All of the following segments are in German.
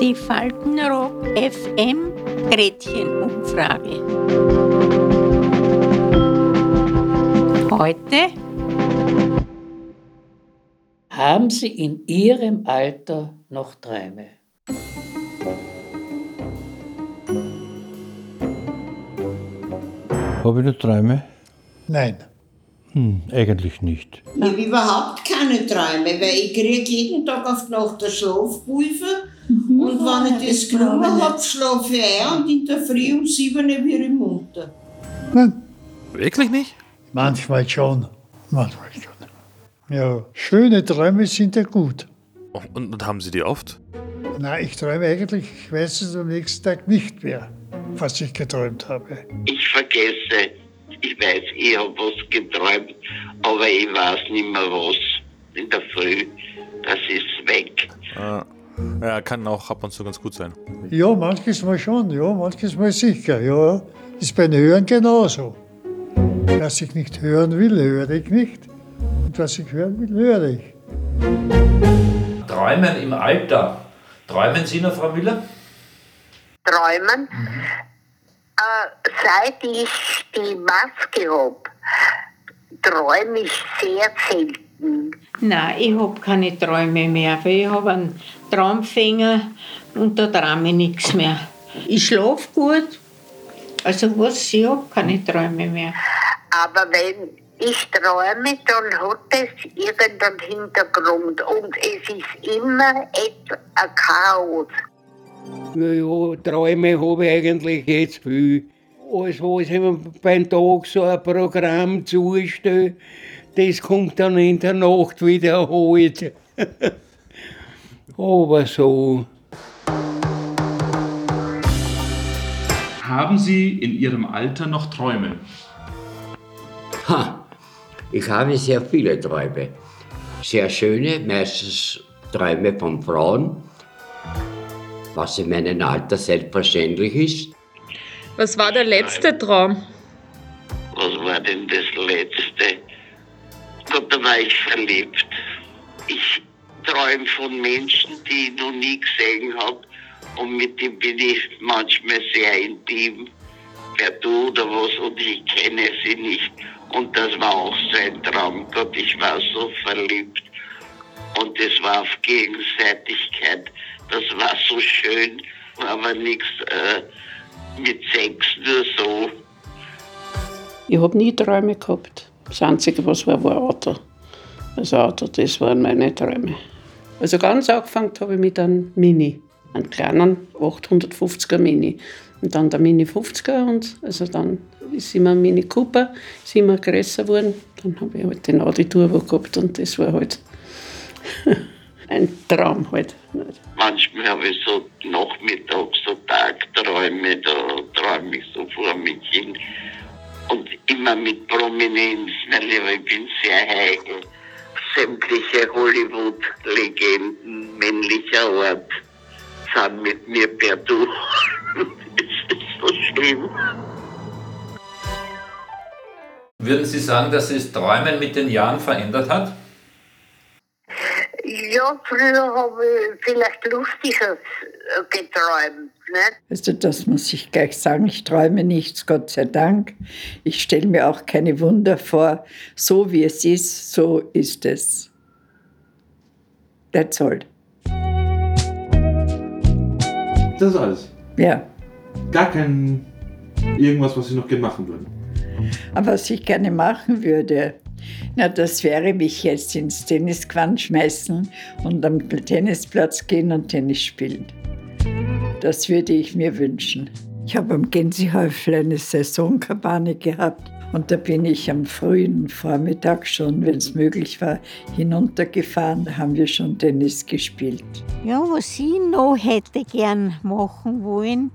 Die Faltenrock FM Gretchenumfrage. Heute haben Sie in Ihrem Alter noch Träume? Habe ich noch Träume? Nein. Hm, eigentlich nicht. Ich habe überhaupt keine Träume, weil ich kriege jeden Tag auf die Nacht eine Schlafpulver mhm. und wenn ich das genommen habe, schlafe ich ein und in der Früh um sieben wäre ich munter. Nein. Wirklich nicht? Manchmal schon. Manchmal schon. Ja, schöne Träume sind ja gut. Oh, und, und haben Sie die oft? Nein, ich träume eigentlich, ich weiß es am nächsten Tag nicht mehr, was ich geträumt habe. Ich vergesse ich weiß, ich habe was geträumt, aber ich weiß nicht mehr was. In der Früh, das ist weg. Ah. Ja, kann auch ab und zu ganz gut sein. Ja, manches Mal schon, ja, manches Mal sicher, ja. Ist beim Hören genauso. Was ich nicht hören will, höre ich nicht. Und was ich hören will, höre ich. Träumen im Alter. Träumen Sie noch, Frau Müller? Träumen? Mhm. Äh, seit ich die Maske habe, träume ich sehr selten. Nein, ich habe keine Träume mehr, weil ich habe einen Traumfänger und da träume ich nichts mehr. Ich schlafe gut, also was ich habe, keine Träume mehr. Aber wenn ich träume, dann hat es irgendeinen Hintergrund und es ist immer ein Chaos. Ja, Träume habe ich eigentlich jetzt viel. Alles, was ich mir beim Tag so ein Programm zustelle, das kommt dann in der Nacht wiederholt. Aber so. Haben Sie in Ihrem Alter noch Träume? Ha, ich habe sehr viele Träume. Sehr schöne, meistens Träume von Frauen was in meinem Alter selbstverständlich ist. Was war der letzte Traum? Was war denn das letzte? Gott, da war ich verliebt. Ich träume von Menschen, die ich noch nie gesehen habe. Und mit denen bin ich manchmal sehr intim, per Du oder was, und ich kenne sie nicht. Und das war auch sein Traum. Gott, ich war so verliebt. Und es war auf Gegenseitigkeit. Das war so schön, aber nichts äh, mit Sex, nur so. Ich habe nie Träume gehabt. Das Einzige, was war, war Auto. Das Auto, das waren meine Träume. Also ganz angefangen habe ich mit einem Mini, einem kleinen 850er Mini. Und dann der Mini 50er und also dann ist immer ein Mini Cooper, ist immer größer geworden. Dann habe ich halt den Audi Turbo gehabt und das war halt ein Traum halt. Manchmal habe ich so nachmittags so Tagträume, da träume ich so vor mich hin. Und immer mit Prominenz, weil ich bin sehr heikel. Sämtliche Hollywood-Legenden männlicher Art sind mit mir per Du. das ist so schlimm. Würden Sie sagen, dass sich das Träumen mit den Jahren verändert hat? Ja, früher habe ich vielleicht Lustiges äh, geträumt. Ne? Also das muss ich gleich sagen, ich träume nichts, Gott sei Dank. Ich stelle mir auch keine Wunder vor. So wie es ist, so ist es. That's all. Das ist alles? Ja. Gar kein irgendwas, was Sie noch gerne machen würden? Aber was ich gerne machen würde, na, das wäre mich jetzt ins Tennisquan schmeißen und am Tennisplatz gehen und Tennis spielen. Das würde ich mir wünschen. Ich habe am Gänsehäufel eine Saisonkabane gehabt und da bin ich am frühen Vormittag schon, wenn es möglich war, hinuntergefahren. Da haben wir schon Tennis gespielt. Ja, was ich noch hätte gern machen wollen,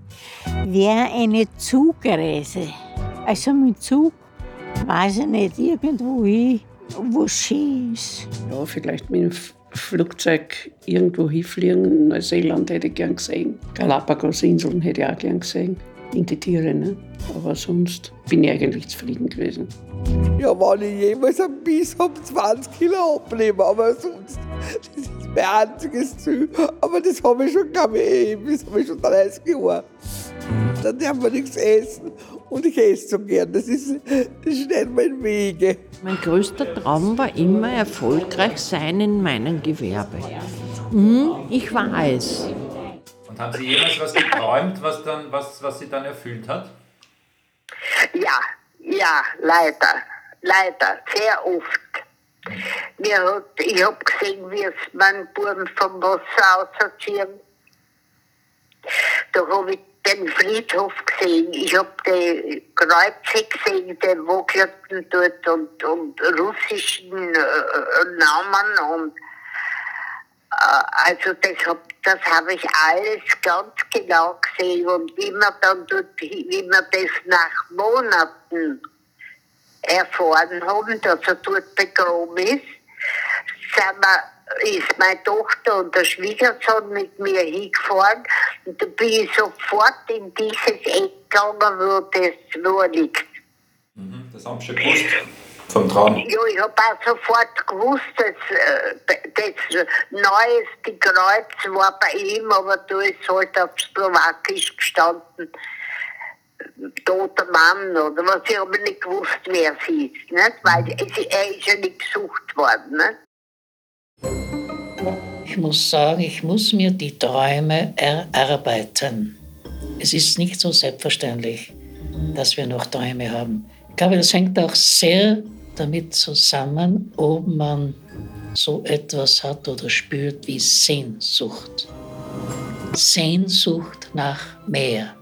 wäre eine Zugreise. Also mit Zug weiß ich nicht, irgendwo hin, wo schön ist. Ja, vielleicht mit dem Flugzeug irgendwo hinfliegen. Neuseeland hätte ich gern gesehen. Galapagos-Inseln hätte ich auch gern gesehen. wegen die Tiere. Ne? Aber sonst bin ich eigentlich zufrieden gewesen. Ja, wenn ich jemals ein Biss habe, 20 Kilo abnehmen, aber sonst, das ist mein einziges Ziel. Aber das habe ich schon, glaube ich, das habe ich schon 30 Jahre. Da darf man nichts essen und ich esse so gern. Das ist, das steht mir in Wege. Mein größter Traum war immer erfolgreich sein in meinem Gewerbe. Hm, ich weiß. Und haben Sie jemals was geträumt, was, dann, was, was Sie dann erfüllt hat? Ja, ja, leider. Leider, sehr oft. Mir hat, ich habe gesehen, wie es mein Buben vom Wasser ausziehen. Da habe ich den Friedhof gesehen, ich habe die Kreuze gesehen, die wackelten dort und, und russischen äh, Namen und äh, also das habe das hab ich alles ganz genau gesehen und wie man dann dort, wie man das nach Monaten erfahren haben, dass er dort begraben ist, sind wir, ist meine Tochter und der Schwiegersohn mit mir hingefahren und da bin ich sofort in dieses Eck gegangen, wo das er liegt. Mhm, das haben Sie schon gewusst. Vom Traum. Ja, ich habe auch sofort gewusst, dass äh, das neueste Kreuz war bei ihm, aber da ist halt auf Slowakisch gestanden. Toter Mann oder was, ich habe nicht gewusst, wer es ist, nicht? weil es, er ist ja nicht gesucht worden. Nicht? Ich muss sagen, ich muss mir die Träume erarbeiten. Es ist nicht so selbstverständlich, dass wir noch Träume haben. Ich glaube, das hängt auch sehr damit zusammen, ob man so etwas hat oder spürt wie Sehnsucht. Sehnsucht nach mehr.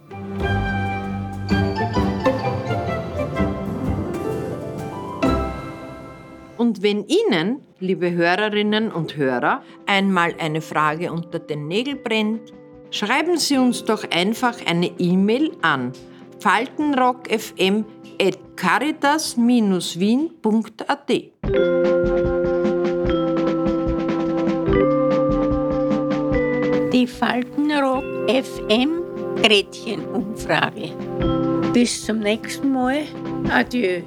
Und wenn Ihnen, liebe Hörerinnen und Hörer, einmal eine Frage unter den Nägeln brennt, schreiben Sie uns doch einfach eine E-Mail an faltenrockfm.caritas-wien.at. Die Faltenrock FM Gretchenumfrage. Bis zum nächsten Mal. Adieu.